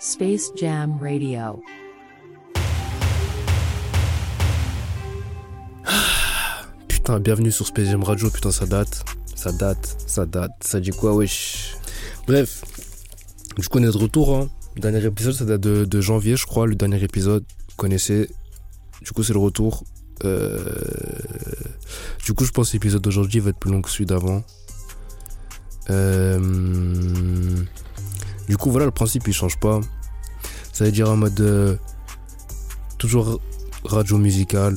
Space Jam Radio. Putain, bienvenue sur Space Jam Radio, putain, ça date. Ça date, ça date. Ça dit quoi, wesh Bref, du coup, on est de retour. Hein. Dernier épisode, ça date de, de janvier, je crois. Le dernier épisode, vous connaissez. Du coup, c'est le retour. Euh, Du coup, je pense que l'épisode d'aujourd'hui va être plus long que celui d'avant. Euh, Du coup, voilà, le principe, il change pas. Ça veut dire en mode. euh, Toujours radio musicale.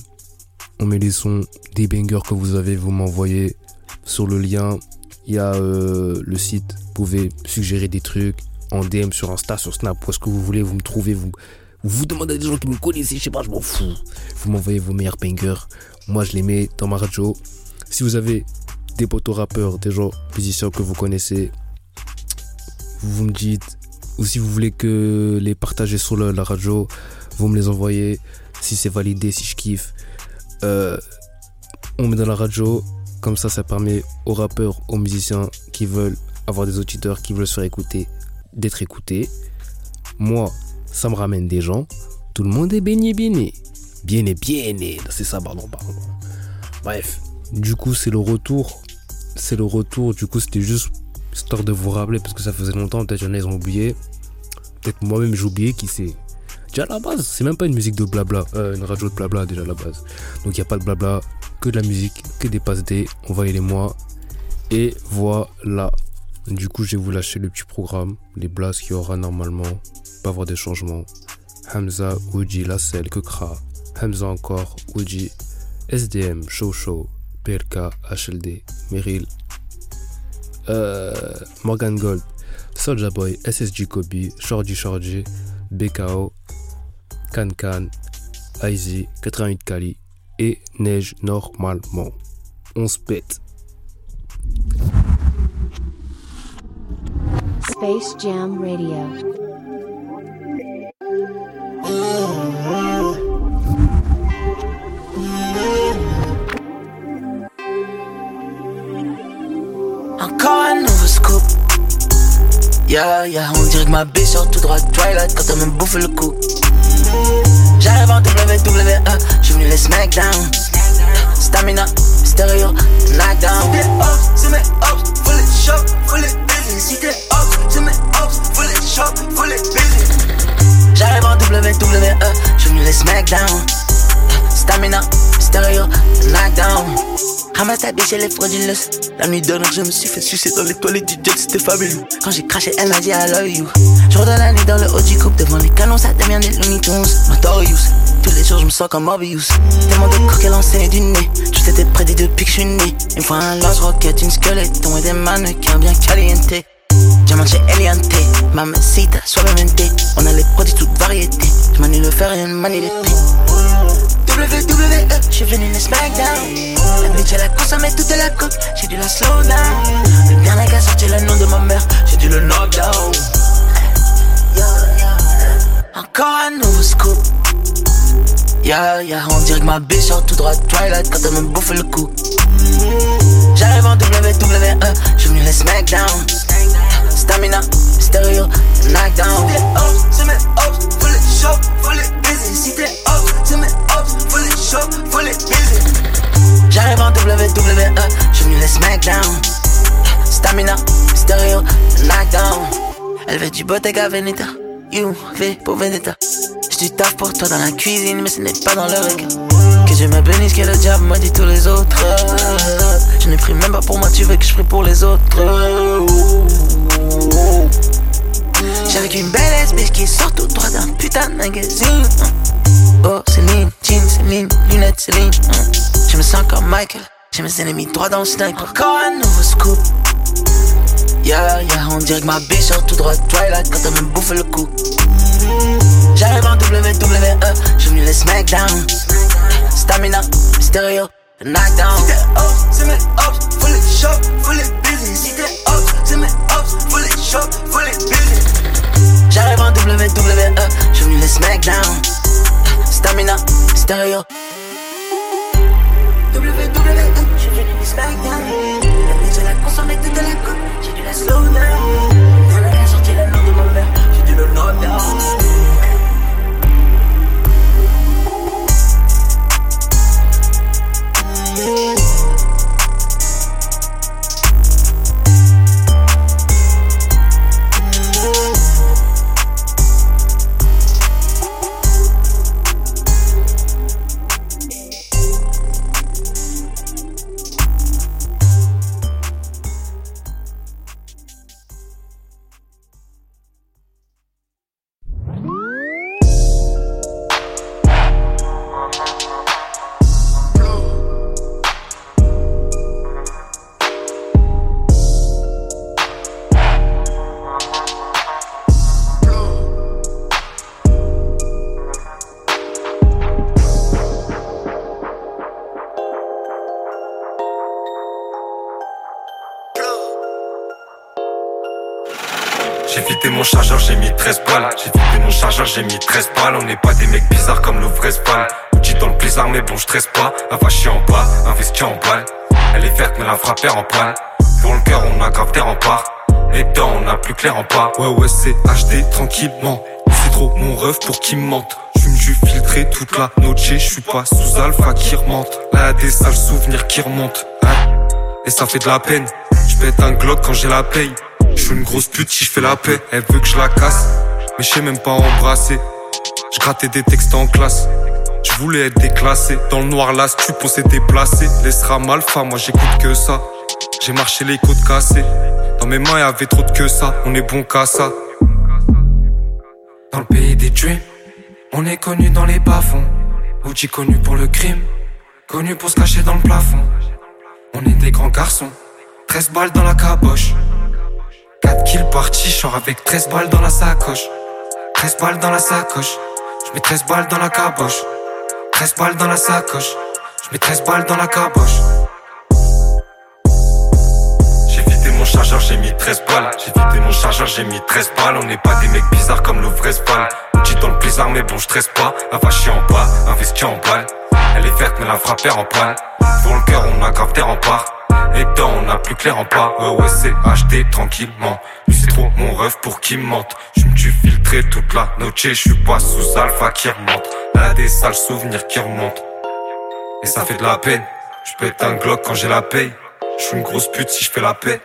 On met les sons des bangers que vous avez, vous m'envoyez sur le lien. Il y a euh, le site. Vous pouvez suggérer des trucs en DM sur Insta, sur Snap, où est-ce que vous voulez, vous me trouvez, vous vous demandez à des gens qui me connaissent, je sais pas, je m'en fous. Vous m'envoyez vos meilleurs bangers. Moi, je les mets dans ma radio. Si vous avez des potos rappeurs, des gens musiciens que vous connaissez, vous me dites. Ou si vous voulez que les partager sur la radio, vous me les envoyez. Si c'est validé, si je kiffe. Euh, on met dans la radio. Comme ça, ça permet aux rappeurs, aux musiciens qui veulent avoir des auditeurs, qui veulent se faire écouter, d'être écoutés. Moi, ça me ramène des gens. Tout le monde est baigné, baigné. Bien et bien et. C'est ça, pardon, pardon. Bref. Du coup, c'est le retour. C'est le retour. Du coup, c'était juste histoire de vous rappeler parce que ça faisait longtemps. Peut-être y'en a, ils ont oublié. Peut-être moi-même, j'ai oublié qui c'est. Déjà la base, c'est même pas une musique de blabla. Euh, une radio de blabla déjà la base. Donc il n'y a pas de blabla, que de la musique, que des passes D. Envoyez-les-moi. Et voilà. Du coup, je vais vous lâcher le petit programme, les blasts qu'il y aura normalement. Pas avoir des changements. Hamza, Uji, Lassel, Kekra. Hamza encore, Uji, SDM, Show Show, PLK, HLD, Meryl, euh, Morgan Gold, Soulja Boy, SSG Kobe, Shorty Shorty, BKO, Can Can, IZ, 88 Kali et Neige normalement. On se pète. Space Jam Radio. Encore un nouveau scoop. Yeah, yeah, on dirait que ma bitch sort tout droit Twilight quand elle me bouffe le cou. J'arrive en WWE, je venu les smackdown. Stamina, stéréo, knockdown. Si t'es off, c'est mes ops, full it shop, full it busy. Si t'es off, c'est mes ops, full it shop, full it busy. J'arrive en WWE, je venu les smackdown. Stamina, stéréo, knockdown. Ramasse biche, elle est frauduleuse. La nuit dernière, je me suis fait sucer dans les toilettes du jet, c'était fabuleux. Quand j'ai craché, elle m'a dit I love you. Je redonne la nuit dans le haut du coupe, devant les canons, ça devient des Looney Tunes. Notorious, tous les jours, je me sens comme Morbius. Tellement de cours qu'elle enseigne du nez. Tout était prédit depuis que je suis né. Une fois un lance-roquette, une skeleton et des mannequins bien caliente. Diamant chez Eliante, mamacita, suavemente. On a les produits toutes variétés. Je manie le fer et elle manie les prix. WWE, je suis venu les SmackDown. La consommé toute la coke, j'ai dû la slow down. Le dernier qui a sorti le nom de ma mère, j'ai dû le knockdown. Encore un nouveau scoop. Yeah, yeah, on dirait que ma bitch sort tout droit Twilight quand elle me bouffe le cou. J'arrive en WWE, je venu les SmackDown. Stamina, stéréo, knockdown. Si t'es off, c'est mes off, full it shop, full it busy. Si t'es off, c'est mes off, full it shop, full it busy. J'arrive en WWE, je venu les SmackDown. Stamina, stéréo, knockdown. Elle veut du Bottega Veneta, you, V pour Vendetta. J'du taf pour toi dans la cuisine, mais ce n'est pas dans le regard. Que Dieu me bénisse, que le diable me dit tous les autres. Je n'ai pris même pas pour moi, tu veux que je prie pour les autres. J'ai avec une belle bitch qui sort tout droit d'un putain de magazine. Oh, Céline, jean, Céline, lunettes, Céline. Je me sens comme Michael, j'ai mes ennemis droit dans le sniper. Encore un nouveau scoop. Yeah, yeah, on dirait que ma bitch sort tout droit Twilight quand elle me bouffe le cou. J'arrive en WWE, je venu les SmackDown. Stamina, stéréo, knockdown. Si t'es off, c'est mes ops, full it shop, full it busy. Si t'es off, c'est mes ops, full it shop, full it busy. J'arrive en WWE, je venu les SmackDown. Stamina, stéréo. Je venu les SmackDown. La bitch, elle a consommé toute la coupe, j'ai dû la slow down. On n'est pas des mecs bizarres comme le vrai Spal. Outil dans le blizzard, mais bon, je stresse pas. La vache en bas, investi en balle. Elle est verte, mais la frappe en panne. Pour le cœur, on a grave terre en part. Les dents, on a plus clair en pas. Ouais, ouais, c'est HD tranquillement. C'est trop mon rêve pour qu'il me mente. J'fume du filtré toute la noche, je suis pas sous alpha qui remonte. Là, y'a des sales souvenirs qui remontent. Hein Et ça fait de la peine. J'pète un glock quand j'ai la paye. J'suis une grosse pute si j'fais la paix. Elle veut que je la casse, mais j'sais même pas embrasser. J'grattais des textes en classe. Je voulais être déclassé. Dans le noir, là, tu s'est déplacé. Laissera malfa, moi j'écoute que ça. J'ai marché les côtes cassées. Dans mes mains, y'avait trop de que ça. On est bon qu'à ça. Dans le pays des dreams, on est connu dans les bas-fonds. Ouji connu pour le crime, connu pour se cacher dans le plafond. On est des grands garçons, 13 balles dans la caboche. 4 kills partis, sors avec 13 balles dans la sacoche. 13 balles dans la sacoche, je mets 13 balles dans la caboche. 13 balles dans la sacoche, je mets 13 balles dans la caboche. chargeur, j'ai mis 13 balles. J'ai vidé mon chargeur, j'ai mis 13 balles. On n'est pas des mecs bizarres comme le vrai Spal. Petit dans le blizzard, mais bon, je stresse pas. La vache en bas, investi en balle. Elle est verte, mais la frappe en panne. Pour le cœur, on a grave terre en part. Les dents, on a plus clair en pas. Ouais, ouais, c'est acheté tranquillement. Lui, c'est trop mon rêve pour qu'il mente. Je me suis filtré toute la noche, je suis pas sous alpha qui remonte. Là, des sales souvenirs qui remontent. Et ça fait de la peine. Je être un glock quand j'ai la paye. Je suis une grosse pute si je fais la paix.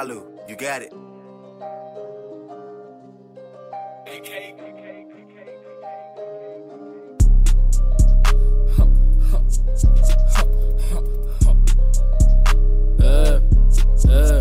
You got it. Euh, euh,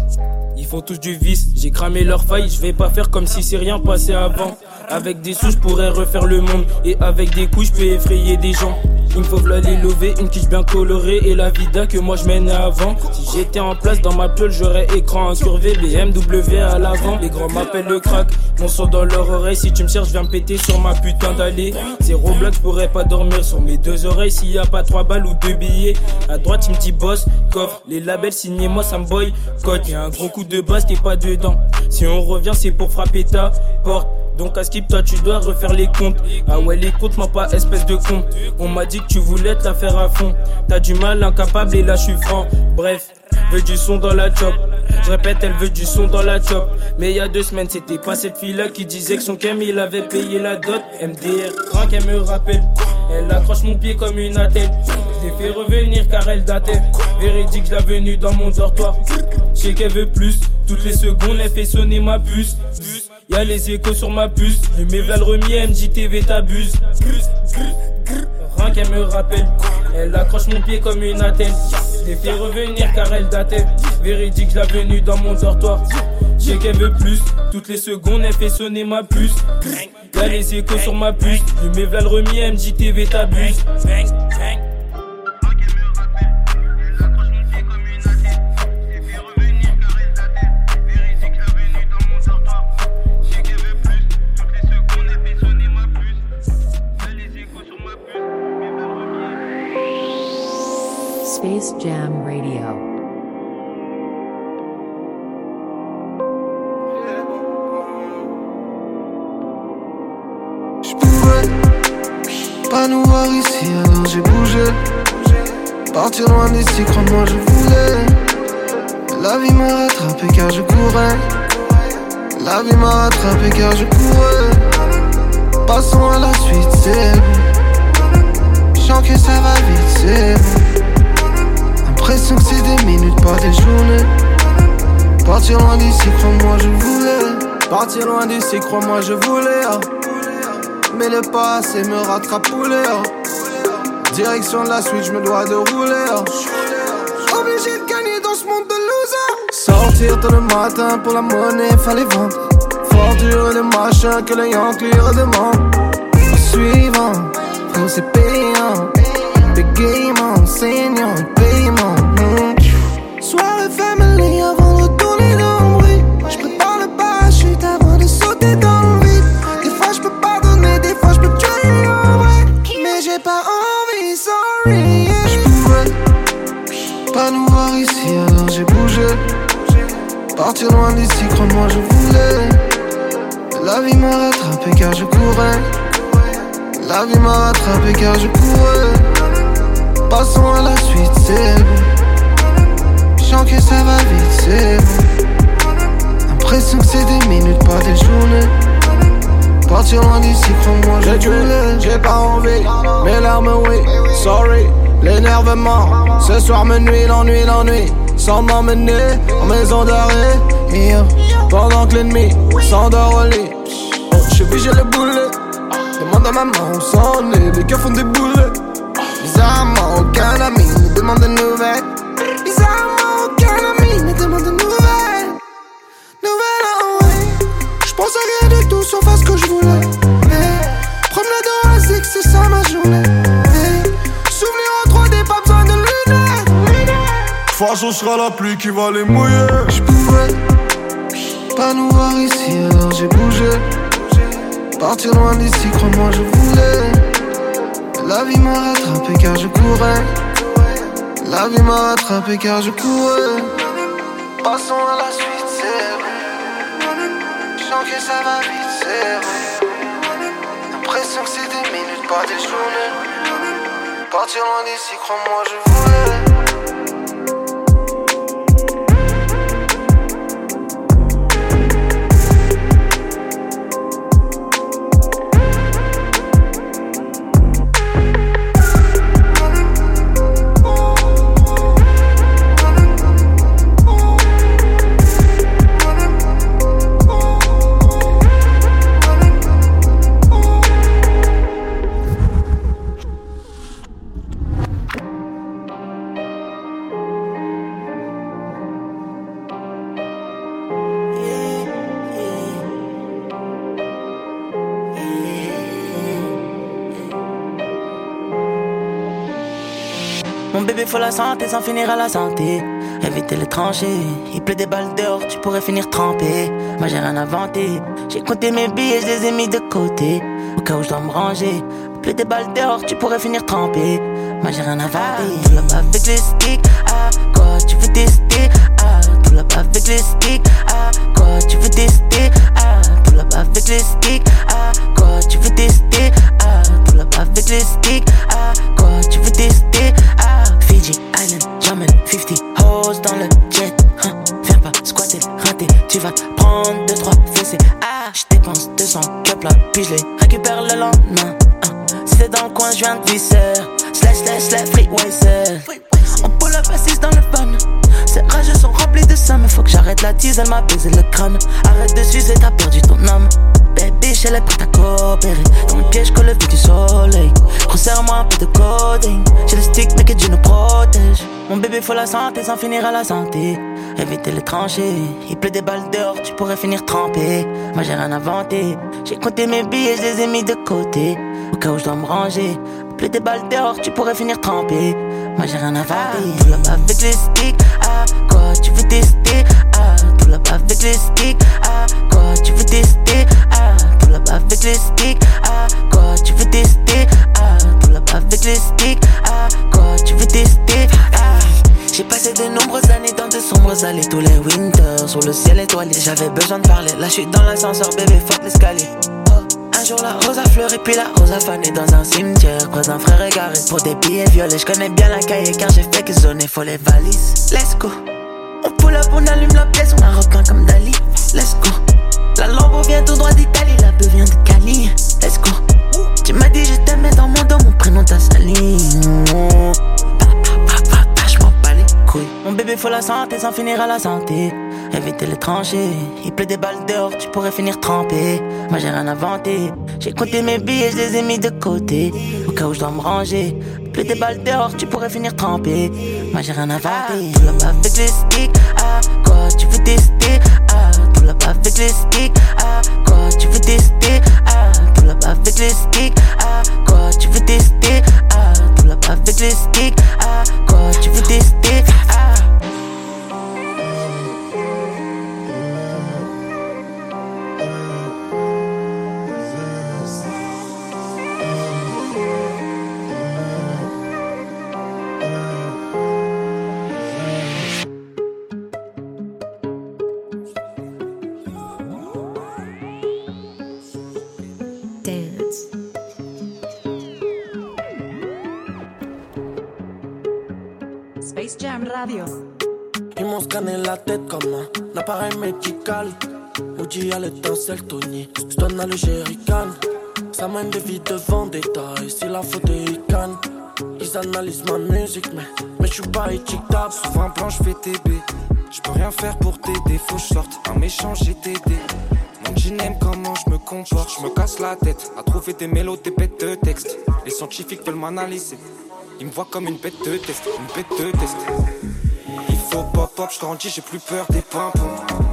ils font tous du vice, j'ai cramé leur faille, je vais pas faire comme si c'est rien passé avant. Avec des sous, je pourrais refaire le monde. Et avec des coups, je peux effrayer des gens. Il me faut les lever, une quiche bien colorée et la vida que moi je mène avant. Si j'étais en place dans ma peule, j'aurais écran incurvé, BMW à l'avant. Les grands m'appellent le crack, mon son dans leur oreille. Si tu me cherches, viens me péter sur ma putain d'allée. Zéro blague, je pourrais pas dormir sur mes deux oreilles s'il y a pas trois balles ou deux billets. À droite, il me dit boss, coffre. Les labels signés, moi ça me boy. Cote, y'a un gros coup de basse, t'es pas dedans. Si on revient, c'est pour frapper ta porte. Donc à skip, toi tu dois refaire les comptes. Ah ouais, les comptes, moi pas espèce de con. On m'a dit que tu voulais te la faire à fond. T'as du mal, incapable et là je suis franc. Bref, veut du son dans la chop. Je répète, elle veut du son dans la chop. Mais il y a deux semaines, c'était pas cette fille-là qui disait que son cam il avait payé la dot. MDR, rien qu'elle me rappelle. Elle accroche mon pied comme une attelle. L'ai fait revenir car elle datait. Véridique, je l'ai venue dans mon dortoir. Je sais qu'elle veut plus. Toutes les secondes, elle fait sonner ma puce. Y'a les échos sur ma puce. Le méval remis, MJTV t'abuse. Rien qu'elle me rappelle. Elle accroche mon pied comme une attelle. J'ai fait revenir car elle datait. Véridique, l'ai venue dans mon dortoir. Je sais qu'elle veut plus. Toutes les secondes, elle fait sonner ma puce. Y'a les échos sur ma puce. Le méval remis, MJTV t'abuse. Space Jam Radio. Pas nous voir ici, alors j'ai bougé. Partir loin d'ici, crois-moi, je voulais. La vie m'a rattrapé car je courais. La vie m'a rattrapé car je courais. Passons à la suite, c'est bon. Je que ça va vite, c'est bon. L'impression que c'est des minutes, pas des journées. Partir loin d'ici, crois-moi, je voulais. Partir loin d'ici, crois-moi, je voulais. ah. Mais le passé me rattrape poulet. ah. Direction de la suite, je me dois de rouler. ah. Obligé de gagner dans ce monde de loser. Sortir tôt le matin pour la monnaie, fallait vendre. Forture le machin que les Yankees redemandent. Suivant, frérot, Partir loin d'ici, crois-moi, je voulais. La vie m'a rattrapé car je courais. La vie m'a rattrapé car je courais. Passons à la suite, c'est bon. Je que ça va vite, c'est bon. L'impression que c'est des minutes, pas des journées. Partir loin d'ici, crois-moi, je voulais. J'ai pas envie, mes larmes, oui, sorry. L'énervement, ce soir me nuit, l'ennui, l'ennui Sans m'emmener en maison d'arrêt. Pendant que l'ennemi s'endort au lit. Oh, J'suis j'ai le boulet. Demande à maman où s'en est. Les gars font des boulets. Bizarrement aucun ami demande de nouvelles façon, sera la pluie qui va les mouiller. Je pouvais pas nous voir ici, alors j'ai bougé. Partir loin d'ici, crois-moi, je voulais. La vie m'a rattrapé car je courais. La vie m'a rattrapé car je courais. Passons à la suite, c'est vrai. Je sens que ça va vite, c'est vrai. L'impression que c'est des minutes, pas des journées. Partir loin d'ici, crois-moi, je voulais. La santé sans finir à la santé. Éviter les tranchées, il pleut des balles dehors, tu pourrais finir trempé. Moi j'ai rien inventé, j'ai compté mes billets, je les ai mis de côté. Au cas où je dois me ranger, il pleut des balles dehors, tu pourrais finir trempé. Moi j'ai rien inventé, tout là avec les sticks, ah quoi tu veux tester, ah tout là avec les sticks, ah quoi tu veux tester, ah tout là avec les sticks, ah quoi tu veux tester, ah tout là avec les sticks, ah quoi tu veux tester, ah Fiji Island, Jammin' 50 hoes dans le jet. Hein, viens pas squatter, rater, tu vas prendre 2-3 fessées. Ah, j'dépense 200 cups là, puis je les récupère le lendemain. Hein, dans le coin, je viens de visser. Slash, slash, slash, freeway, On pull up assise dans le fun. Ces rages sont remplis de ça, mais faut que j'arrête la tease, elle m'a baisé le crâne. Arrête de sucer, t'as perdu ton âme. Baby, elle est prête à coopérer. Dans le piège que le vue du soleil. Resserre-moi un peu de coding. J'ai le stick, mais que Dieu nous protège. Mon bébé, faut la santé sans finir à la santé. Éviter les tranchées. Il pleut des balles dehors, tu pourrais finir trempé. Moi, j'ai rien inventé. J'ai compté mes billets, je les ai mis de côté. Au cas où je dois me ranger. Il pleut des balles dehors, tu pourrais finir trempé. Moi, j'ai rien inventé. Tout là-bas avec les sticks. Ah, quoi, tu veux tester? Ah, tout là-bas avec les sticks. Ah, quoi, tu veux tester? Ah, tout là-bas avec les sticks. Ah, quoi, tu veux tester? Ah, tout là-bas avec les sticks. Ah, quoi, tu veux tester? Ah. J'ai passé de nombreuses années dans de sombres allées. Tous les winters sur le ciel étoilé J'avais besoin de parler, là je suis dans l'ascenseur bébé fuck l'escalier. Un jour la rose a fleuri puis la rose a fané. Dans un cimetière Près d'un frère égaré. Pour des billets violets Je connais bien la cahier car j'ai fait que zoner faut les valises Let's go. On pull up, on allume la pièce, on a repeint comme Dali. Let's go. La lampe vient tout droit d'Italie, la beuh vient de Cali. Let's go. Tu m'as dit je t'aimais dans mon dos, mon prénom la santé sans finir à la santé. Éviter les tranchées, il pleut des balles dehors, tu pourrais finir trempé. Moi j'ai rien inventé, j'ai compté mes billets, je les ai mis de côté. Au cas où je dois me ranger, il pleut des balles dehors, tu pourrais finir trempé. Moi j'ai rien inventé, tout là-bas avec les sticks, ah quoi tu veux tester, ah tout là-bas avec les sticks, ah quoi tu veux tester, ah tout là-bas avec les sticks, ah quoi tu veux tester, ah tout là-bas avec les sticks, ah quoi tu veux tester, ah appareil médical. Woody a l'étincelle, Tony. Stone a le. Ça mène des vies de vendetta. Et si la faute est icane, ils analysent ma musique, mais, mais je suis pas étiquetable. Souvent blanc, je fais TB. Je peux rien faire pour t'aider, faut que un méchant GTD. Mon aime comment je me comporte, je me casse la tête à trouver des mélodies, des bêtes de texte. Les scientifiques veulent m'analyser, ils me voient comme une bête de test, une bête de test. Il faut pop pop, je grandis, j'ai plus peur des pimpons.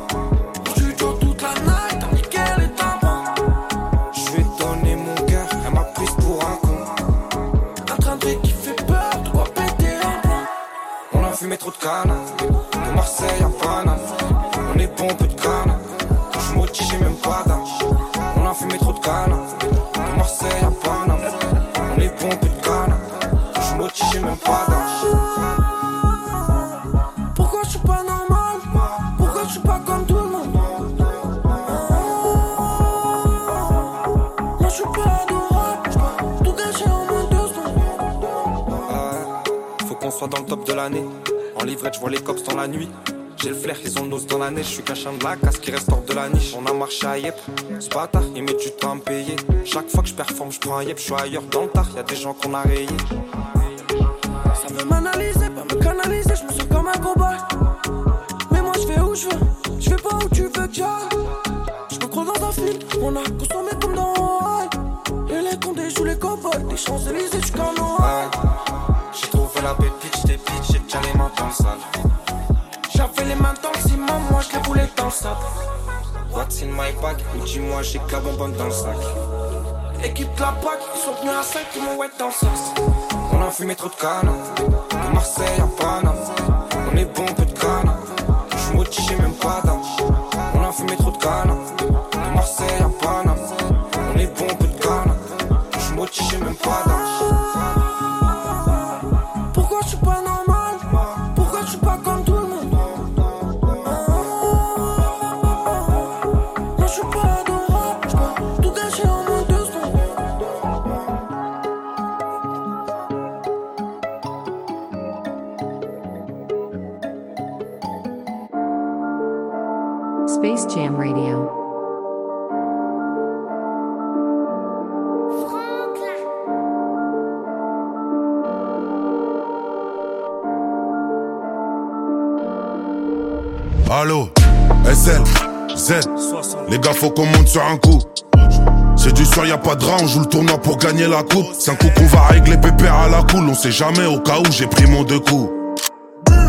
Je vois les cops dans la nuit. J'ai le flair, ils ont le nose dans la neige. Je suis qu'un de la casse qui reste hors de la niche. On a marché à Yep. Ce bâtard, il met du temps à me payer. Chaque fois que je performe, je prends un Yep. Je suis ailleurs dans le tard, y a des gens qu'on a rayés. Ça veut m'analyser, pas me canaliser, je me sens comme un cobaye. Mais moi je fais où je veux, je vais pas où tu veux que. Je me crois dans un film, on a consommé comme dans Hawaii. Et les condés jouent les cowboys, des Champs-Élysées Noël. Ouais, J'avais les mains dans le ciment, moi je les voulais dans le sable. What's in my bag? Dis-moi, j'ai que la bonbonne dans le sac. Équipe de la PAC, ils sont venus à 5, ils m'ont wet dans le sas. On a fumé trop de canne, de Marseille à Paname. On est bon, peu de canne. Les gars faut qu'on monte sur un coup. C'est du soir, y a pas de rang, on joue le tournoi pour gagner la coupe. C'est un coup qu'on va régler pépère à la cool, on sait jamais au cas où j'ai pris mon deux coups.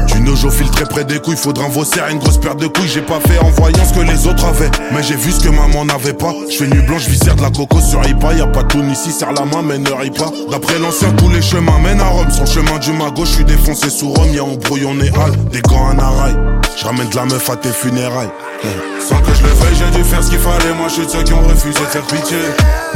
Du nojo filtré près des couilles, faudra un vaussaire, une grosse paire de couilles. J'ai pas fait en voyant ce que les autres avaient, mais j'ai vu ce que maman n'avait pas. Je fais nuit blanche, visère de la coco sur Ipa. Y a pas de tourne ici, serre la main, mais ne ris pas. D'après l'ancien, tous les chemins mènent à Rome. Le chemin du mago, je suis défoncé sous Rome. Y'a embrouille, on est hal, des gants en arail. Je ramène de la meuf à tes funérailles. Sans que je le veuille, j'ai dû faire ce qu'il fallait. Moi, je suis de ceux qui ont refusé de faire pitié.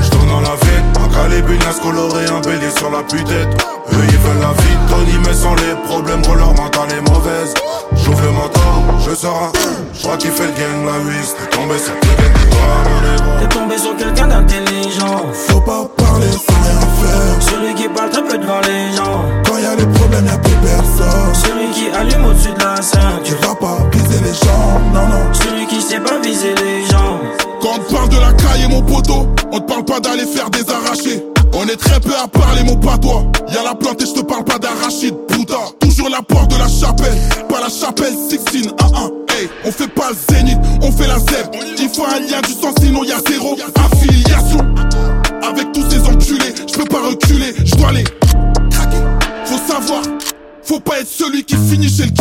Je tourne dans la ville, un calébulasse coloré, un bélier sur la putette. Eux, ils veulent la vie Tony, mais sans les problèmes, que leur mental est mauvaise. J'ouvre le manteau, je sors un. Je crois qu'il fait le gang, la 8. T'es tombé sur quelqu'un toi. T'es tombé sur quelqu'un d'intelligent. Faut pas parler sans rien faire. Celui qui parle très peu devant les gens. Quand y a des problèmes, y'a plus personne. Celui qui allume au-dessus de la Tu ceinture. vas pas viser les gens, non, non. Celui qui sait pas viser les gens. Quand on parle de la caille, mon poteau, on te parle pas d'aller faire des arrachés. On est très peu à parler, mon patois. Y'a la plante et je te parle pas d'arachide, puta. Toujours la porte de la chapelle, pas la chapelle 16, 1-1. Hey, on fait pas le zénith, on fait la zèbre. Il faut un lien du sang, sinon y'a zéro affiliation. Avec tous ces enculés, je peux pas reculer, je dois craquer. Faut savoir, faut pas être celui qui finit chez le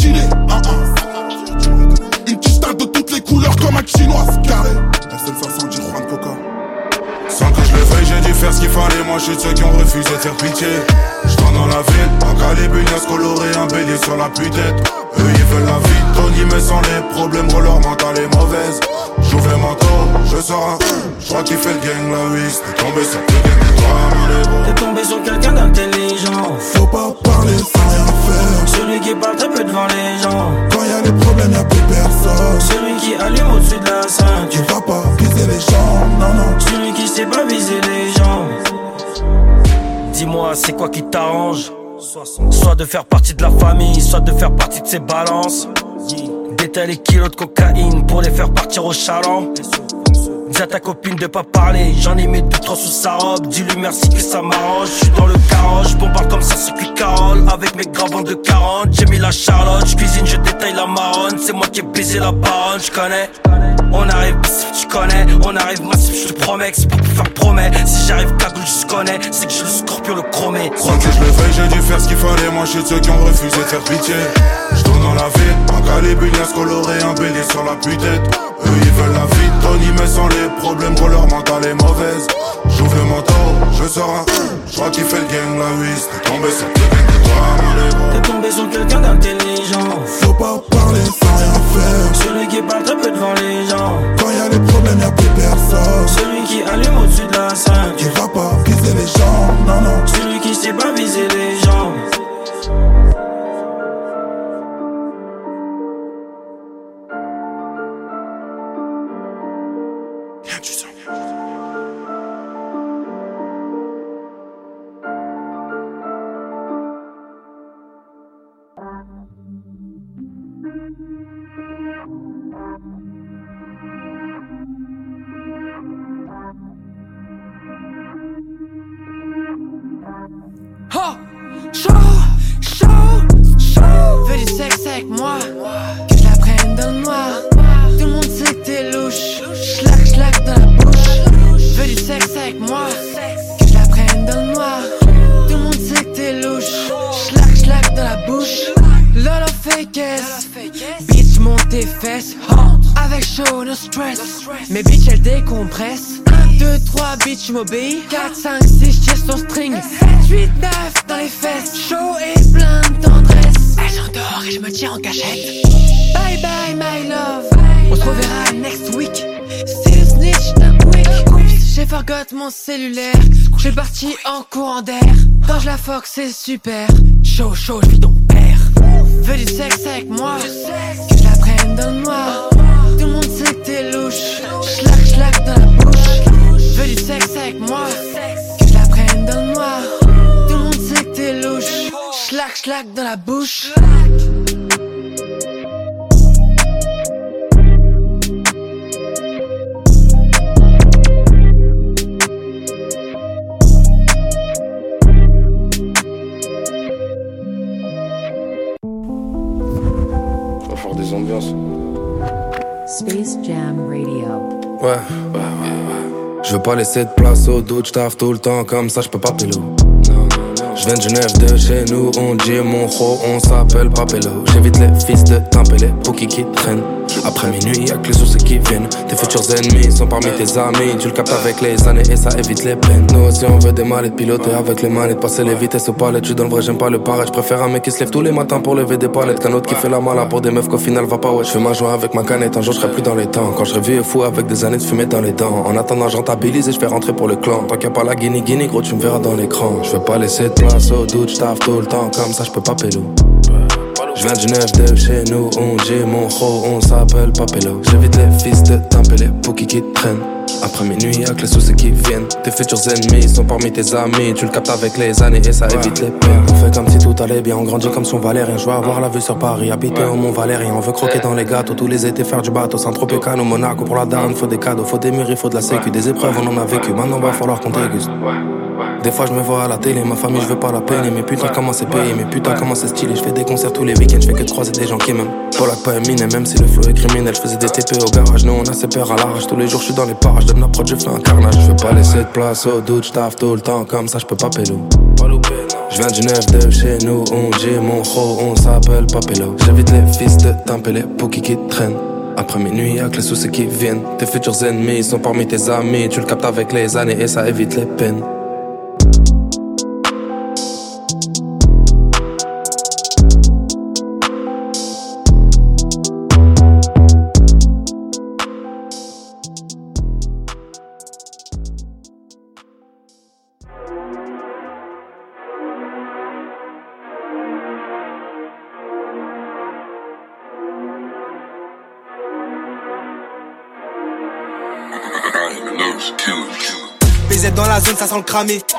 faire pitié. Je dans la ville, un calébulasse coloré, un bélier sur la putette. Eux, ils veulent la vie Tony, mais sans les problèmes, gros, leur mental est mauvaise. J'ouvre le manteau, je sors un. Je crois qu'il fait le gang, la 8. T'es tombé sur quelqu'un mon négro. T'es tombé sur quelqu'un d'intelligent. Faut pas parler sans rien faire. Celui qui parle très peu devant les gens. Quand y a des problèmes, y'a plus personne. Celui qui allume au-dessus de la Tu ceinture. vas pas viser les gens, non, non. Celui qui sait pas viser les gens. Dis-moi, c'est quoi qui t'arrange? Soit de faire partie de la famille, soit de faire partie de ses balances. Détail les kilos de cocaïne pour les faire partir au chaland. Dis à ta copine de pas parler, j'en ai mis deux trois sous sa robe. Dis-lui merci que ça m'arrange. Je suis dans le garage, bombarde comme ça circuit Carole. Avec mes gravants de 40, j'ai mis la Charlotte. Je cuisine, je détaille la marronne. C'est moi qui ai baisé la baronne, je connais. On arrive tu connais. On arrive massif, je te promets. C'est pas pour faire promet. Si j'arrive cagoule, je connais. C'est que je le scorpion le chromé. Sans que je le veuille, j'ai dû faire ce qu'il fallait. Moi, je suis de ceux qui ont refusé de faire pitié. Je tourne dans la ville, un calibinas coloré, un bélier sur la putette. Eux, ils veulent la vie Tony, mais sans les problèmes que leur mental est mauvaise. J'ouvre le manteau, je sors un. Je crois qu'il fait le game, la huisse. T'es tombé sur quelqu'un de T'es tombé sur quelqu'un d'intelligent. Faut pas parler fox, c'est super. Chaud, chaud, je ton père. Veux du sexe avec moi. Que je la prenne dans le noir. Tout le monde sait que t'es louche. Schlac, schlac dans la bouche. Veux du sexe avec moi. Que je la prenne dans le noir. Tout le monde sait t'es louche. Schlac, schlac dans la bouche. Ouais, ouais, ouais. Je veux pas laisser de place au doute, j'taffe tout le temps comme ça, je peux pas pélo. Je viens de Genève, de chez nous, on dit mon ro, on s'appelle Papelo. J'évite les fils de Tempélé, pour qui qui. Après minuit, y'a que les soucis qui viennent. Tes futurs ennemis sont parmi tes amis. Tu le captes avec les années et ça évite les peines. Nous aussi, on veut des manettes, piloter avec les manettes, passer les vitesses aux palettes. Tu dans vrai, j'aime pas le pareil. Je préfère un mec qui se lève tous les matins pour lever des palettes qu'un autre qui fait la mala pour des meufs qu'au final va pas. Ouais, je fais ma joie avec ma canette. Un jour, je serai plus dans les temps. Quand je vieux fou avec des années de fumée dans les dents. En attendant, j'entabilise et je fais rentrer pour le clan. Tant qu'il a pas la guinée, guinée, gros, tu me verras dans l'écran. Je veux pas laisser de place au doute, j'taffe tout le temps comme ça, je peux pas pélo. Je viens de Genève, de chez nous, on dit mon ro, on s'appelle Papelo. J'évite les fils de Tempélé, pour qui qui traînent. Après minuit, que les soucis qui viennent. Tes futurs ennemis sont parmi tes amis. Tu le captes avec les années et ça évite les peines. On fait comme si tout allait bien, on grandit comme son Valérien. Je veux avoir la vue sur Paris, habiter au Mont Valérien. On veut croquer dans les gâteaux, tous les étés faire du bateau. Saint-Tropez, ou Monaco. Pour la daronne, faut des cadeaux, faut des murs, il faut de la sécu. Des épreuves, on en a vécu, maintenant va falloir qu'on déguste. Des fois je me vois à la télé, ma famille je veux pas la peiner Mais putain comment c'est payé, mais putain comment c'est stylé. Je fais des concerts tous les week-ends, je fais que croiser des gens qui m'aiment. Polak pas Eminem, même si le flow est criminel. Je faisais des TP au garage, nous on a ses peurs à l'arrache. Tous les jours je suis dans les parages, donne prod, je fais un carnage. Je veux pas laisser de place au doute, j'taffe tout le temps Comme ça je peux pas pélo. Je viens du neuf de chez nous, on dit mon ro, on s'appelle Papelo J'évite les fils de Tempélé, pour qui qui traînent. Après minuit, y'a que les soucis qui viennent. Tes futurs ennemis sont parmi tes amis. Tu le captes avec les années et ça évite les peines.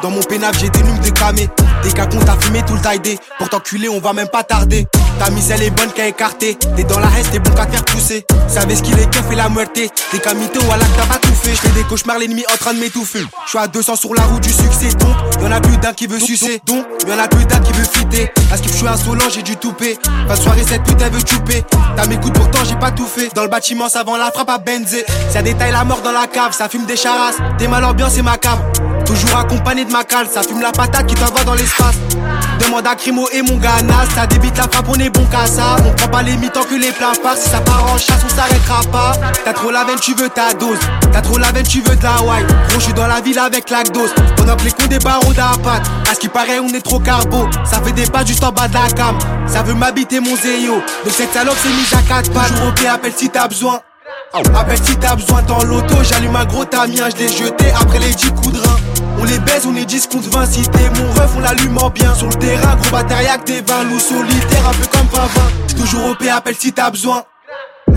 Dans mon pénaf, j'ai des numes de camé. Des cas qu'on t'a fumé tout le taille Pour t'enculer, on va même pas tarder. Ta mise, elle est bonne qu'à écarter. T'es dans la haine, t'es bon qu'à faire pousser. Savez ce qu'il est qu'un fait la muerte. T'es camité ou à la t'as pas tout fait. J'fais des cauchemars, l'ennemi en train de m'étouffer. J'suis à 200 sur la route du succès. Donc, y'en a plus d'un qui veut sucer. Donc, y'en a plus d'un qui veut fitter. Parce que je suis insolent, j'ai du toupé. Pas soirée, cette pute, elle veut chouper. T'as mes coups, pourtant j'ai pas tout fait. Dans le bâtiment, ça vend la frappe à Benzé. Ça détaille la mort dans la cave, ça fume des charasses. T'es mal ambiance, c'est ma cave. Toujours accompagné de ma cale, ça fume la patate qui t'envoie dans l'espace. Demande à Crimo et mon ganas, ça débite la frappe, on est bon qu'à ça. On prend pas les mi-temps que les plats Si ça part en chasse, on s'arrêtera pas. T'as trop la veine, tu veux ta dose. T'as trop la veine, tu veux de la white. Gros, je suis dans la ville avec la dose. Pendant que les cons des barreaux d'apat. À ce qui paraît, on est trop carbo. Ça fait des pas juste en bas de la cam. Ça veut m'habiter mon zéyo. Donc cette salope, c'est mise à 4 pattes. Toujours au appelle si t'as besoin. Appelle si t'as besoin dans l'auto, j'allume un gros tamien, je l'ai jeté après les 10 coups de rein. On les baise, on est 10 contre 20, si t'es mon ref, on l'allume en bien. Sur le terrain, gros batériaque, des 20 loups solitaires, un peu comme 20-20. Toujours OP, appelle si t'as besoin.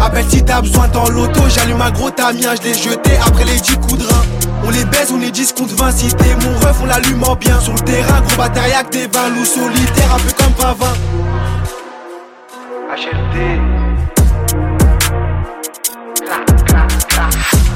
Appelle si t'as besoin dans l'auto, j'allume un gros tamien, je l'ai jeté après les 10 coups de rein. On les baise, on est 10 contre 20, si t'es mon ref, on l'allume en bien. Sur le terrain, gros batériaque, des 20 loups solitaires, un peu comme 20-20. HLD. Stop.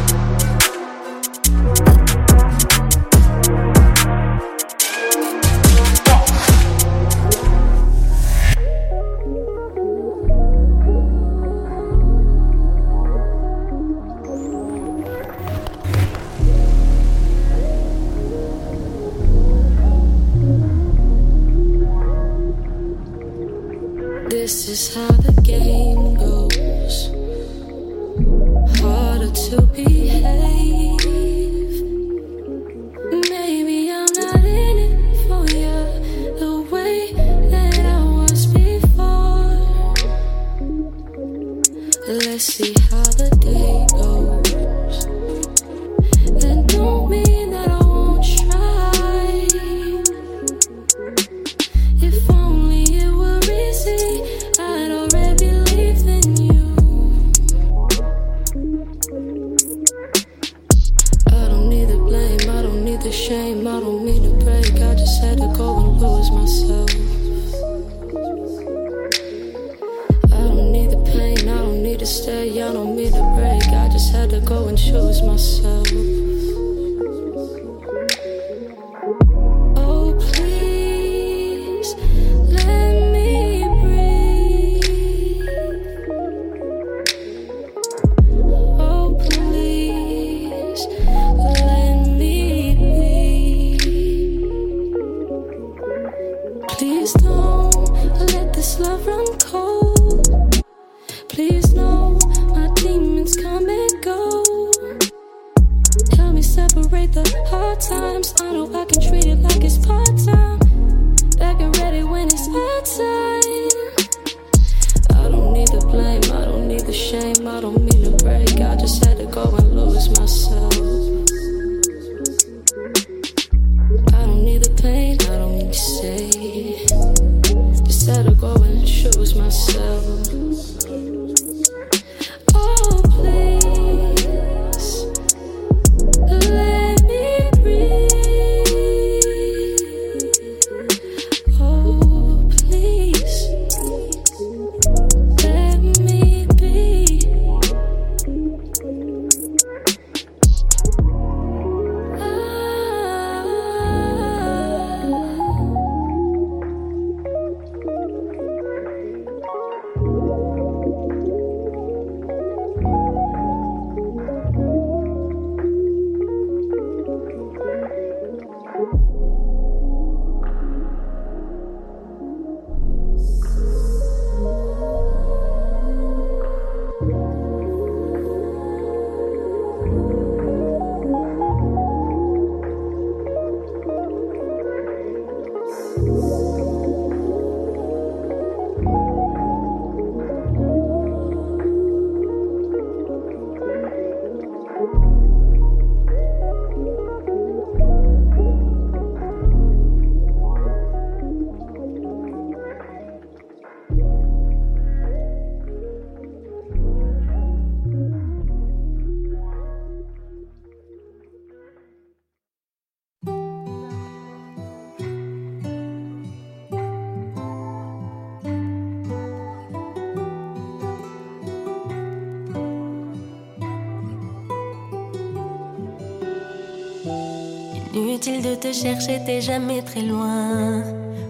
Chercher, t'es jamais très loin.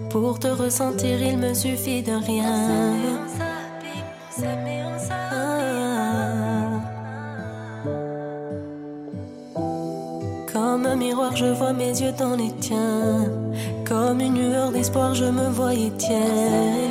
Pour te ressentir, il me suffit de rien. Comme un miroir, je vois mes yeux dans les tiens. Comme une lueur d'espoir, je me voyais tiens.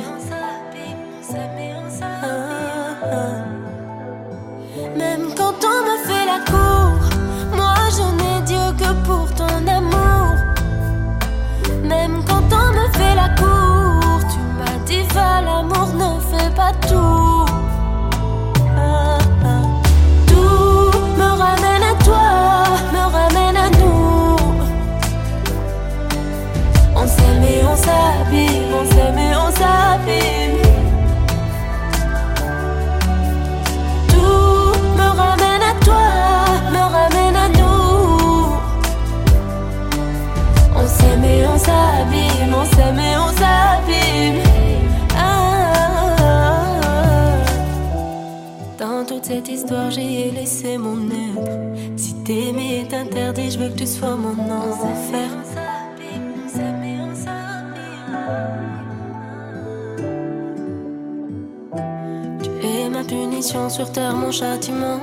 Châtiment.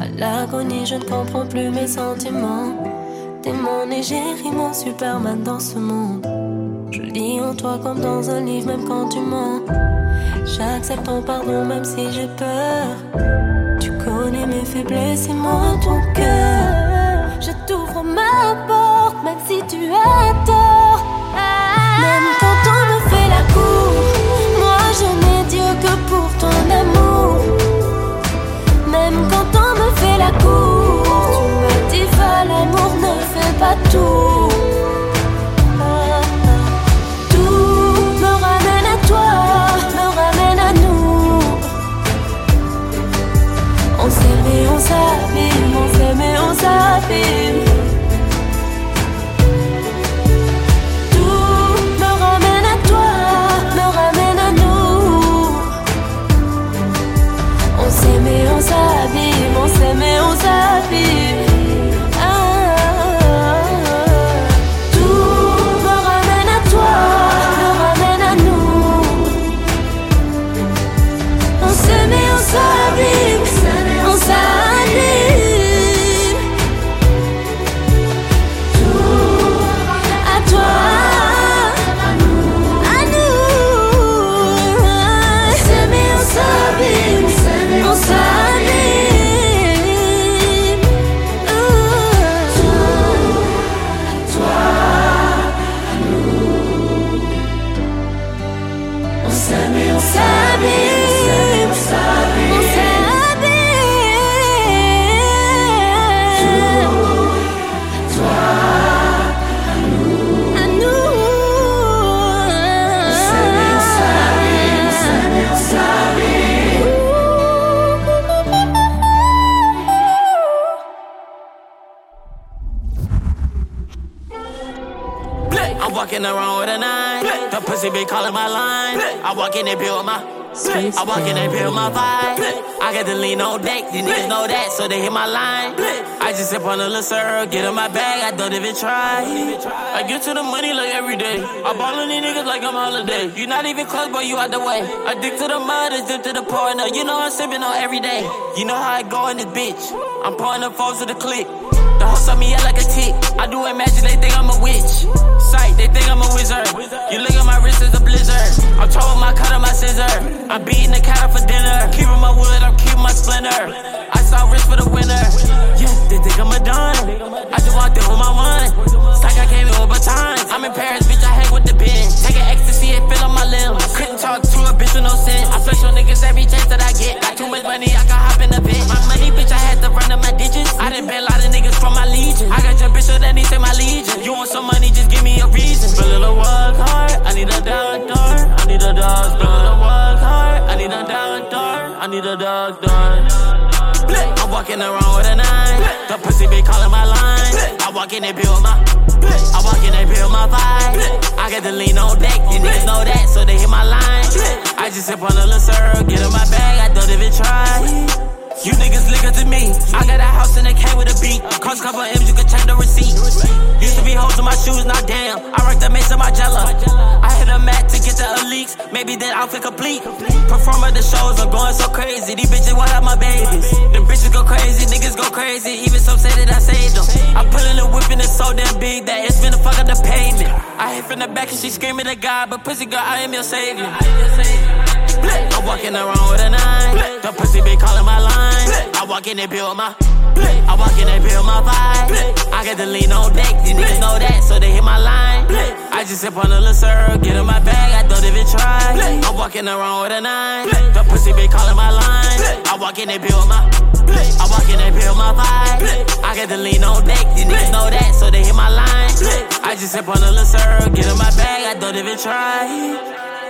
À l'agonie, je ne comprends plus mes sentiments. T'es mon égérie, mon Superman dans ce monde. Je lis en toi comme dans un livre, même quand tu mens. J'accepte ton pardon, même si j'ai peur. Tu connais mes faiblesses et moi ton cœur. Je t'ouvre ma porte, même si tu as tort. Même quand on me fait la cour, On s'aime et on s'abîme, on s'aime et on s'abîme. I walk in and build my vibe. I got the lean on deck. These niggas know that, so they hit my line. I just sip on a little syrup, get in my bag. I don't even try. I get to the money like every day. I ball on these niggas like I'm holiday. You not even close, boy, you out the way. Addicted to the mud, it's dip to the partner. You know I'm sipping on every day. You know how I go in this bitch. I'm pouring the foes to the click. The hoes suck me out like a tick. I do imagine they think I'm a witch. Sight, they think I'm a wizard. You look at my wrist as a blizzard. I'm trouble my cut on my scissor. I'm beating the cat up for dinner. Keeping my wood, I'm keeping my splinter. I saw wrist for the winner. Yeah, they think I'm a don. I just walked in with my one. It's like I came in with batons. I'm in Paris, bitch, I hang with the bin. Taking ecstasy and fill on my limbs. Couldn't talk to a bitch with no sense. I flex on niggas every chance that I get. Got too much money, I can hop in the pit. My money, bitch, I had to run up my digits. I done bet a lot of niggas from my legion. I got your bitch, so that needs to my legion. You want some money, just give me a reason. But little work hard, I need a doctor. I need a doctor. Little work hard, I need a doctor. I need a doctor. I'm walking around with a nine. The pussy be calling my line. I walk in and build my. I walk in and build my vibe. I got the lean on deck. You niggas know that, so they hit my line. I just sip on a little syrup, get in my bag. I don't even try. You niggas up to me. I got a house and it came with a beat. Cost couple M's, you can check the receipt. Used to be hoes in my shoes, now damn. I rock the mace in my jello. I hit a mat to get the leaks. Maybe then outfit complete. Perform at the shows, I'm going so crazy. These bitches want have my babies. Them bitches go crazy, niggas go crazy. Even some say that I saved them. I pull in the whip and it's so damn big that it's been the fuck up the pavement. I hit from the back and she screaming to God, but pussy girl, I am your savior. I'm walking around with a nine. The pussy be calling my line. I walk in and build my. I walk in and build my vibe. I got the lean on deck. These niggas know that, so they hit my line. I just sip on a little syrup, get in my bag. I don't even try. I'm walking around with a nine. The pussy be calling my line. I walk in and build my. I walk in and build my vibe. I got the lean on deck. These niggas know that, so they hit my line. I just sip on a little syrup, get in my bag. I don't even try.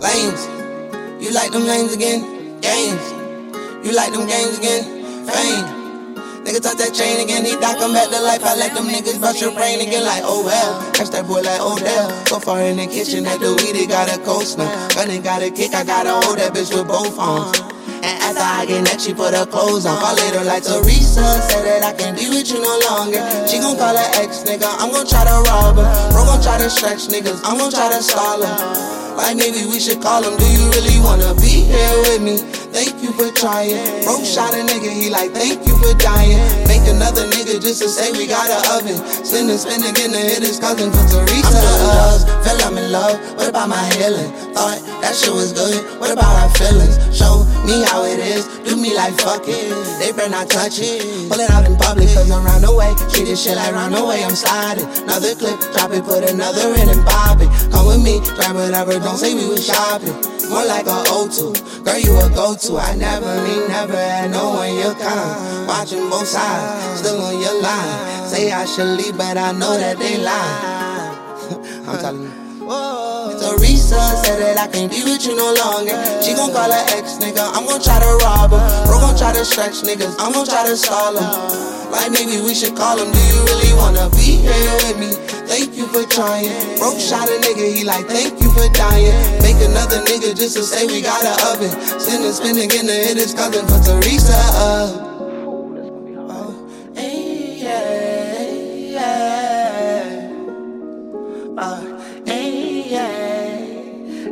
Lames, you like them games again? Games, you like them games again? Fame. Nigga talk that chain again, he die come back to life. I let them niggas bust your brain again like oh well. Catch that boy like oh, Odell. So far in the kitchen that the weed, he got a cold smell. Gunning got a kick, I gotta hold that bitch with both arms. And after I get next, she put her clothes on. Call later like Teresa, said that I can't be with you no longer. She gon' call her ex nigga, I'm gon' try to rob her. Bro gon' try to stretch niggas, I'm gon' try to stall her. Like maybe we should call him, do you really wanna be here with me? Thank you for trying. Bro shot a nigga, he like, thank you for dying. Make another nigga just to say we got a oven. Spinning, spinning, getting hit his cousin for Teresa. I'm feel I'm in love. What about my healing? Thought that shit was good. What about our feelings? Show me how it is. Do me like fuck it. They better not touch it. Pull it out in public, cause I'm round the way. Treat this shit like round the way, I'm sliding. Another clip, drop it, put another in and pop it. Come with me, try whatever, don't say we was shopping. More like a O2. Girl, you a go-to. I never mean never had no one your kind. Watching both sides, still on your line. Say I should leave, but I know that they lie. I'm telling you. Teresa said that I can't be with you no longer. She gon' call her ex nigga. I'm gon' try to rob her. Bro gon' try to stretch niggas. I'm gon' try to stall him. Like maybe we should call him. Do you really wanna be here with me? Thank you for trying. Bro shot a nigga. He like thank you for dying. Make another just to say we got a oven. Spinning, spinning, getting to hit his cousin for Teresa. Uh. Eh. Uh, eh, yeah.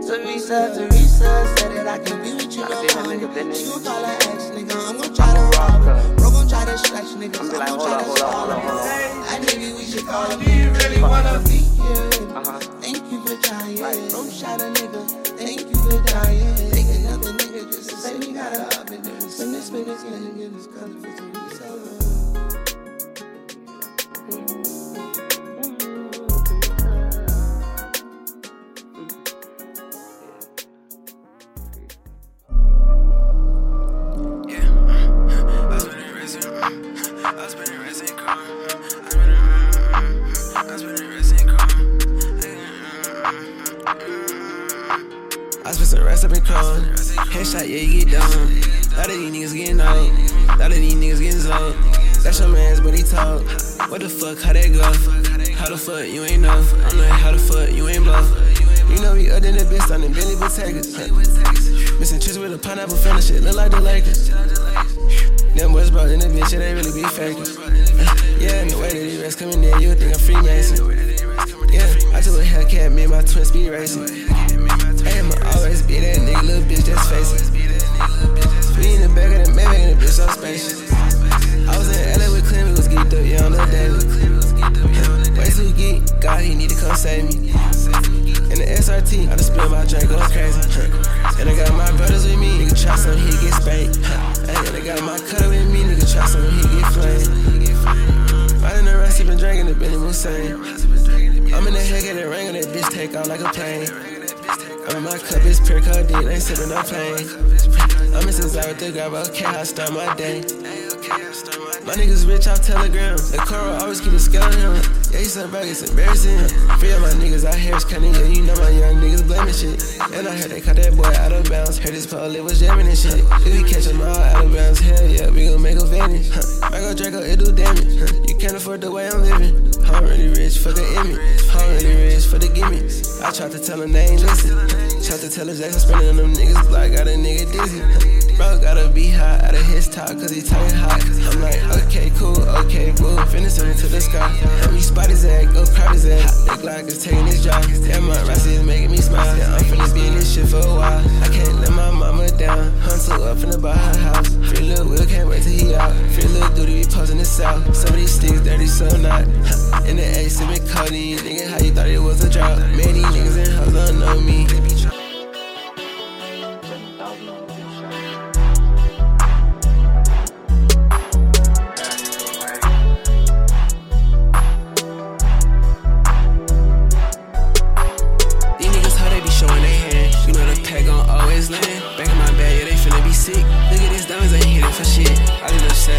Teresa, Teresa said that I can be with you no longer. She gon' call her ex nigga. I'm gon' try to rob her. Bro gon' try to niggas. I'm gon' try to stall her. And maybe we should call. Do you really wanna be here? Thank you giant. Right. From shout a nigga, thank you for dying. Think another nigga just to say we gotta up and do it. Spin this, spin this, and this color for the reseller. I was been raising cars. Spent some rest up in cold. Headshot, yeah, you get down. A lot of these niggas getting old. Lot of these niggas getting zold. That's your man's, but he told. What the fuck, how that go? How the fuck, you ain't know? I'm like, how the fuck, you ain't blow? You know we other than the bitch on the Bentley Bottegas. Missing trips with a pineapple fella shit, look like the Lakers. Them boys brought in the bitch, it ain't really be faking. Yeah, and the way that these rest coming in, you think I'm Freemason. I a Hellcat, me and my twin speed racing. I'ma always be that nigga, little bitch, face it. We in the back of the Maybach and the bitch so spacious. I was in LA with Clem, we was geeked up, yeah, on the daily. Way too geek, God, he need to come save me. In the SRT, I just spill my drink, go crazy. And I got my brothers with me, nigga, try some, he get spanked. And I got my cutter with me, nigga, try some, he get flamed. Riding the rest, been drinking the Benny Hussein. I'm in the head, get a ring, on that bitch take off like a plane. I'm in my cup, it's pure codeine, ain't sipping no pain. I'm in Cesar with the grab, okay, I start my day. My niggas rich off Telegram. The car always keep a skeleton. Yeah, he said, bro, it's embarrassing. Free of my niggas out here, it's cunning. Yeah, you know my young niggas blaming shit. And I heard they caught that boy out of bounds. Heard his police was jamming and shit. If we catch him all out of bounds, hell yeah, we gon' make a vanish. Huh. Michael Draco, it do damage. Huh. You can't afford the way I'm living. I'm really rich for the image. I'm really rich for the gimmicks. I tried to tell them they ain't listen. To tell her Jackson spending on them niggas like got a nigga dizzy. Bro gotta be high out of his top cause he talking hot. I'm like, okay, cool, okay, boo. Send him to the sky. Help me spot his ass, go crowd his ass. The Glock is taking his job. Damn, my Rossi is making me smile. Yeah, I'm finna be in this shit for a while. I can't let my mama down. Hunter up finna buy her house. Free little Will, can't wait till he out. Free little duty be posting the south. Some of these sticks dirty, some not. In the A, sipping codeine. Nigga, how you thought it was a drought? Man, these niggas in hoes don't know me.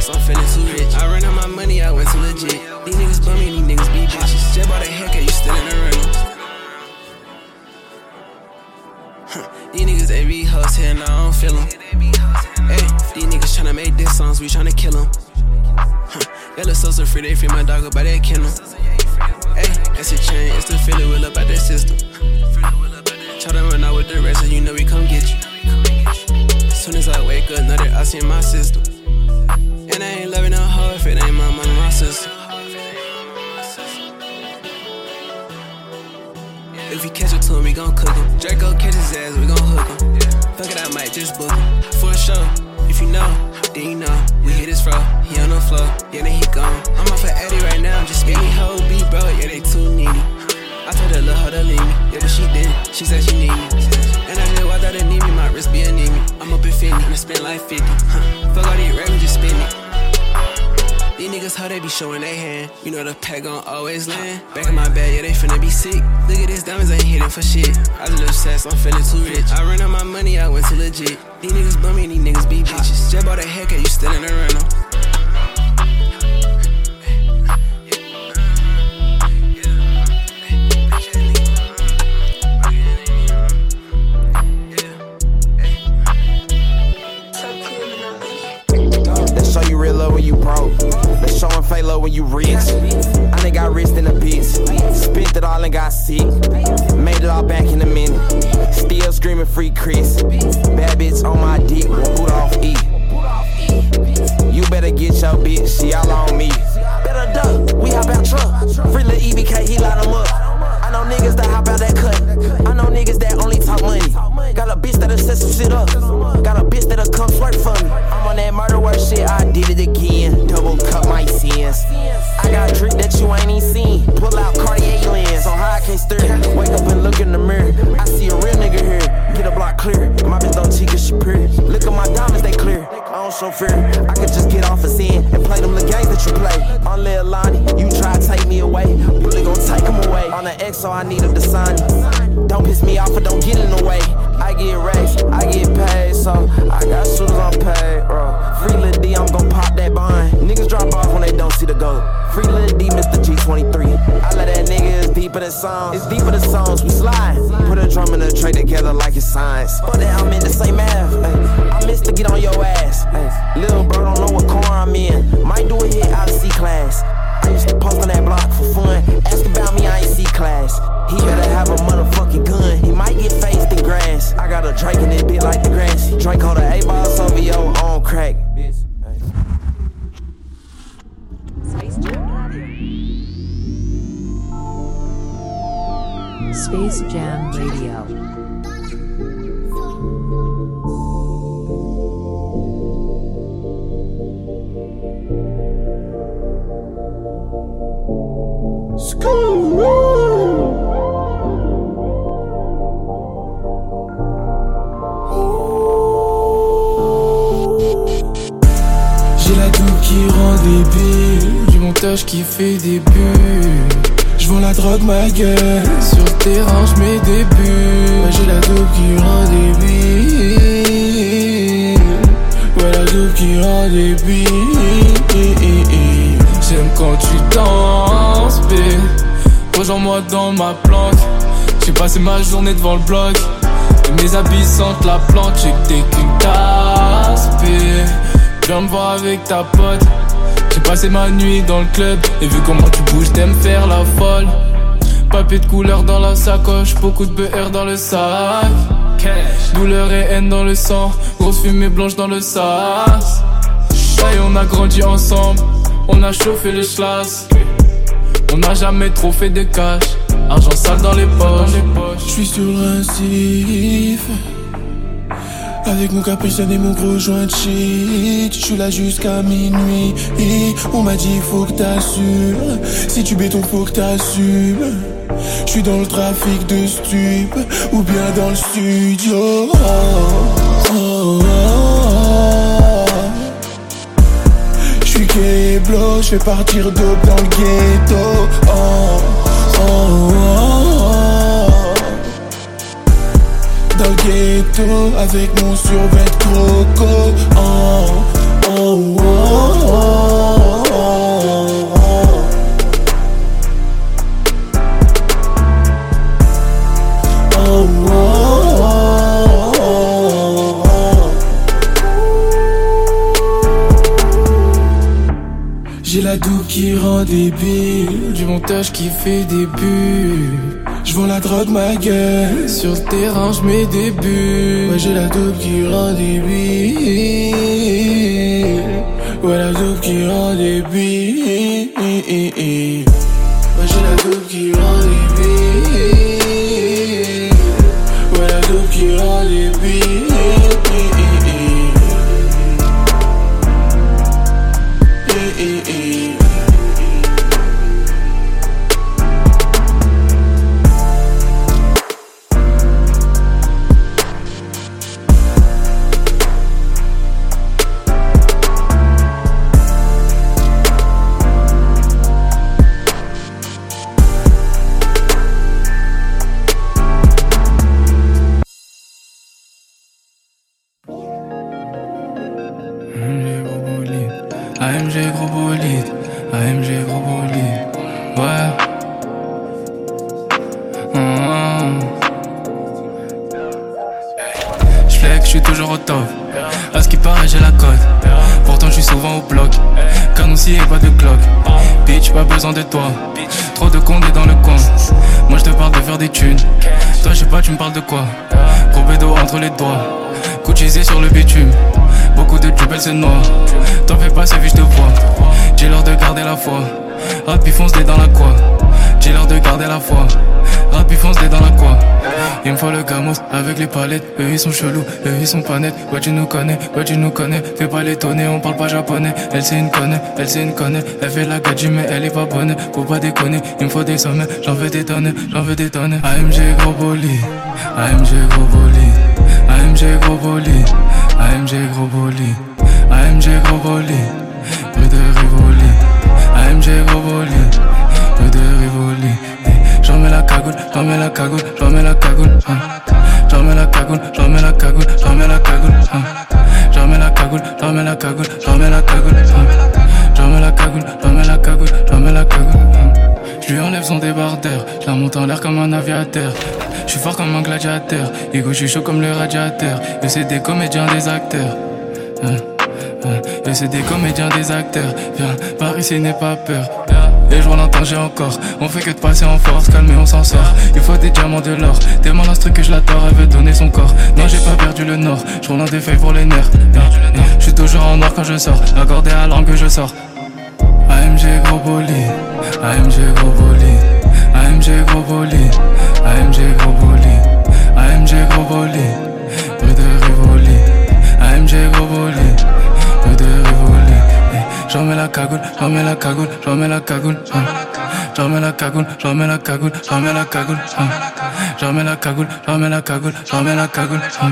Just I'm feeling too rich. I ran out my money, I went too legit. These niggas bum me, these niggas be bitches. Just bought a haircut, you still in the running. Huh, These niggas, they be now I don't feel them. Hey, these niggas tryna make diss songs, we tryna kill them. Huh, so so free, they free my dog up by that kennel. Hey, that's a chain, it's the feeling will up out that system. Try to run out with the rest, and you know we come get you. Soon as I wake up, know that I see my system. Sister. If we catch up to him, we gon' cook him. Draco catch his ass, we gon' hook him. Fuck it, I might just book him. For sure, if you know, then you know. We hit his fro, he on the floor, yeah, then he gone. I'm off of Eddie right now, just any hoe be bro, yeah, they too needy. I told her, look, how to leave me. Yeah, but she didn't. She said she need me. And I just walked out and need me. My wrist be a need me. I'm up in 50, and I spend like 50. Huh. Fuck all these rappers, just spend it. These niggas, how they be showing they hand. You know the pack gon' always land. Back in my bag, yeah, they finna be sick. Look at these diamonds, ain't hitting for shit. I just obsessed, I'm feeling too rich. I ran out my money, I went to legit. These niggas bum me, these niggas be bitches. Just bought a haircut, you still in the rental. Fake love when you rich. I done got rich in a bitch. Spent it all and got sick. Made it all back in a minute. Still screaming free Chris. Bad bitch on my dick. Boot off E. You better get your bitch. She all on me. Better duck. We hop out truck. Free little EBK. He light 'em up. Know niggas that hop out that cut. I know niggas that only talk money. Got a bitch that'll set some shit up. Got a bitch that'll come flirt for me. I'm on that murder work shit, I did it again. Double cut my sins. I got trick that you ain't even seen. Pull out Cartier lens, so high I can't stir. Wake up and look in the mirror. I see a real nigga here. Get a block clear. My bitch don't cheat she pure. Show fear. I could just get off a sin and play them the games that you play. On Lil Lonnie, you try to take me away. Bullet gon' take him away. On the X, so I need him to sign. Don't piss me off or don't get in the way. I get raised, I get paid, so I got shooters on paid, bro. Free Lil D, I'm gon' pop that bond. Niggas drop off when they don't see the goat. Free Lil D, Mr. G23. I let that nigga, deeper than songs. It's deeper than songs, we slide. Put a drum and a tray together like it's science. But I'm in the same math. I miss to get on your ass. Little bro don't know what car I'm in. Might do a hit out of C class. I used to post on that block for fun. Ask about me, I ain't C class. He better have a motherfucking gun. He might get faced in grass. I got a Drake in it bit like the grass. Drake hold a A-ball Savio on crack. Space Jam Radio. J'ai la double qui rend débile, du montage qui fait des bulles. J'vends la drogue, ma gueule. Sur le terrain, j'mets des bulles. Ouais, j'ai la double qui rend débile. Ouais, la dope qui rend des J'aime quand tu danses, B. Rejoins-moi dans ma planque. J'ai passé ma journée devant le bloc. Et mes habits sentent la plante. J'ai que t'es qu'une tasse. Viens me voir avec ta pote. J'ai passé ma nuit dans le club. Et vu comment tu bouges, t'aimes faire la folle. Papier de couleur dans la sacoche. Beaucoup de BR dans le sac. Douleur et haine dans le sang. Grosse fumée blanche dans le sas. Et on a grandi ensemble. On a chauffé les schlass. On n'a jamais trop fait de cash. Argent sale dans les poches. Je suis sur le récif. Avec mon capucin et mon gros joint de shit Je suis là jusqu'à minuit. On m'a dit faut que t'assumes. Si tu béton faut que t'assumes. Je suis dans le trafic de stup Ou bien dans le studio. Oh, oh, oh, Je je fais partir dope dans le ghetto avec mon survêt croco oh, oh, oh, oh, J'ai la doux qui rend débile, du montage qui fait des bulles. Je la drogue, ma gueule. Sur le terrain, je mets des bulles. Ouais, j'ai la dope qui rend débile. Ouais, la dope qui rend débile. Ouais, foi. Fonce des dans la quoi. J'ai l'heure de garder la foi. Rapide fonce des dans la quoi. Il me faut le gamos avec les palettes. Eux ils sont chelous, eux ils sont pas nets. Ouais, tu nous connais, ouais, tu nous connais. Fais pas l'étonner, on parle pas japonais. Elle c'est une conne, elle c'est une conne. Elle fait la gadji, mais elle est pas bonne. Faut pas déconner, il me faut des sommets. J'en veux des tonnes, j'en veux des tonnes. AMG gros bolide, AMG gros bolide. AMG gros bolide, AMG gros bolide, AMG gros bolide, peu de Rivoli, AMG gros bolide, peu de Rivoli. J'en mets la cagoule, j'en mets la cagoule, j'en mets la cagoule, hein. J'en mets la cagoule, j'en mets la cagoule, j'en mets la cagoule, hein. J'en mets la cagoule, j'en mets la cagoule, j'en mets la cagoule, hein. J'en mets la cagoule, j'en mets la cagoule, j'en mets la cagoule, hein. Je lui enlève son débardeur, la monte en l'air comme un aviateur. Je suis fort comme un gladiateur, Ego, je suis chaud comme le radiateur. Et c'est des comédiens, des acteurs. Hein, hein. Et c'est des comédiens, des acteurs. Viens, par ici, n'aie pas peur. Et je l'entends, j'ai encore. On fait que de passer en force, calme et on s'en sort. Il faut des diamants de l'or. Tellement l'instru que je l'adore, elle veut donner son corps. Non, j'ai pas perdu le nord. Je roule des feuilles pour les nerfs. Je suis toujours en or quand je sors. Accordé à langue que je sors. AMG gros bolide, AMG gros bolide, AMG gros AMG gros AMG gros bolide, peu de Rivoli, AMG gros. J'en mets la cagoule, j'en mets la cagoule, j'en mets la cagoule, hein. J'en mets la cagoule, j'en mets la cagoule, j'en mets la cagoule, hein. J'en mets la cagoule, j'en mets la cagoule, j'en mets la cagoule, hein.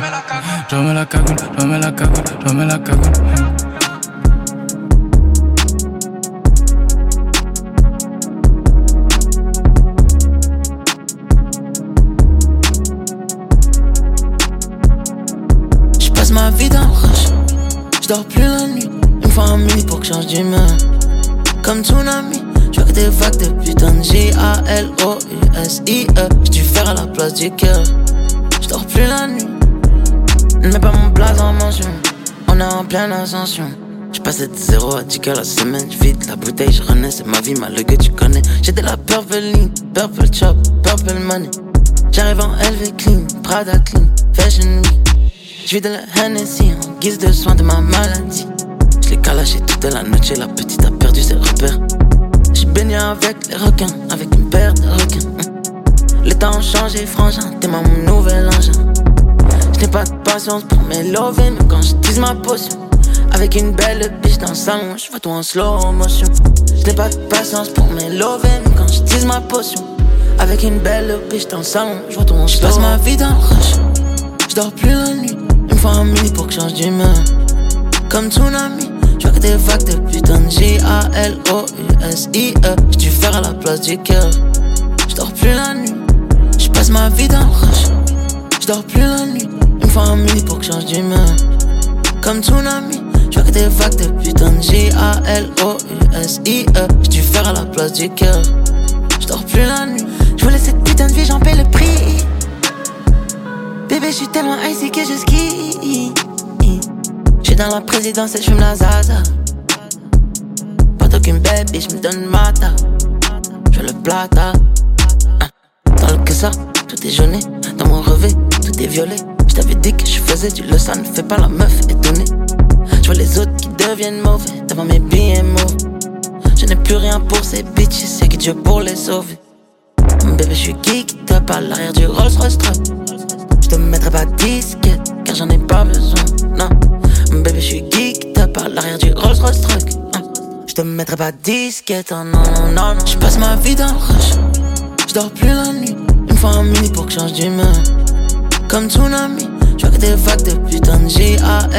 J'en mets la cagoule, j'en mets la cagoule, j'en mets la cagoule, hein. Je ma vie le rush. dors plus la nuit. Mini pour que je change d'humeur. Comme tsunami, je vois que des vagues de putain de J-A-L-O-U-S-I-E. J'dû faire à la place du cœur. J'dors plus la nuit. Mets pas mon place en mention. On est en pleine ascension. Je passé de 0 à 10 la semaine, vite la bouteille, je renais, c'est ma vie, ma que tu connais. De la purple ligne, purple chop, purple money. J'arrive en LV clean, Prada clean, fashion week. J'vis de la Hennessy en guise de soin de ma maladie. Je l'ai calaché toute la nuit, la petite a perdu ses repères. J'ai baigné avec les requins, avec une paire de requins. Les temps ont changé, frangin, t'es mon nouvel engin. Je n'ai pas de patience pour mes lovés, mais quand je ma potion. Avec une belle biche dans le salon, je vois tout en slow motion. Je n'ai pas de patience pour mes lovés, mais quand je ma potion. Avec une belle biche dans le salon, je vois tout en slow. Je passe ma vie dans le rush, je dors plus la nuit. Une un mini pour que je change d'humeur. Comme tsunami, je vois que des vagues de putain de J-A-L-O-U-S-I-E. Dû faire à la place du cœur. Je dors plus la nuit, je passe ma vie dans le rush. Je dors plus la nuit, une fois un mini pour que change d'humeur. Comme tsunami, je vois que des vagues de putain de J-A-L-O-U-S-I-E. Dû faire à la place du cœur. Je dors plus la nuit. Je voulais cette putain de vie, j'en paie le prix. Bébé, je suis tellement icy que je ski. J'suis dans la présidence et j'fume la zaza. Pas d'aucune baby, j'me donne mata. Je le plata. Hein. Dans le que ça, tout est jauné. Dans mon revêt, tout est violet. J't'avais dit que je faisais du le ça ne fait pas la meuf étonnée. J'vois les autres qui deviennent mauvais devant mes mauvais. Je n'ai plus rien pour ces bitches, c'est que Dieu pour les sauver. Bébé, je suis geek, tape à l'arrière du Rolls Royce. Je te mettrai pas disquette, car j'en ai pas besoin, non. Bébé, je suis geek, tape à l'arrière du Rolls Royce truck. Hein. Je te mettrai pas disquette, non, non, non. Je passe ma vie dans le rush, je dors plus la nuit. Une fois un mini pour que change d'humeur. Comme tsunami, je que des vagues de putain de J-A-L-O-U-S-I-E.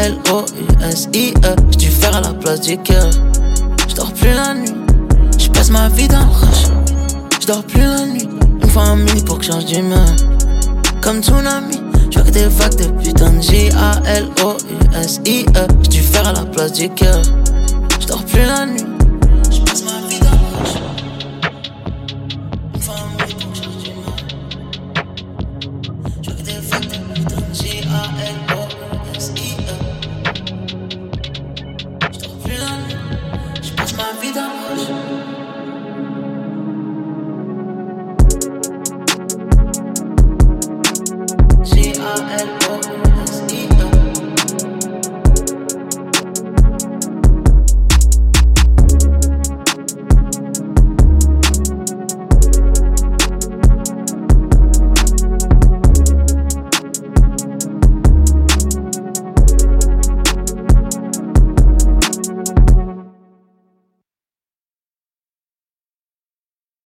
J'ai dû faire à la place du cœur. Je dors plus la nuit, je passe ma vie dans le rush. Je dors plus la nuit, une fois un mini pour que change d'humeur. Comme tsunami, je vois que des de putain de J-A-L-O-U-S-I-E. J'ai dû faire à la place du cœur. Je dors plus la nuit.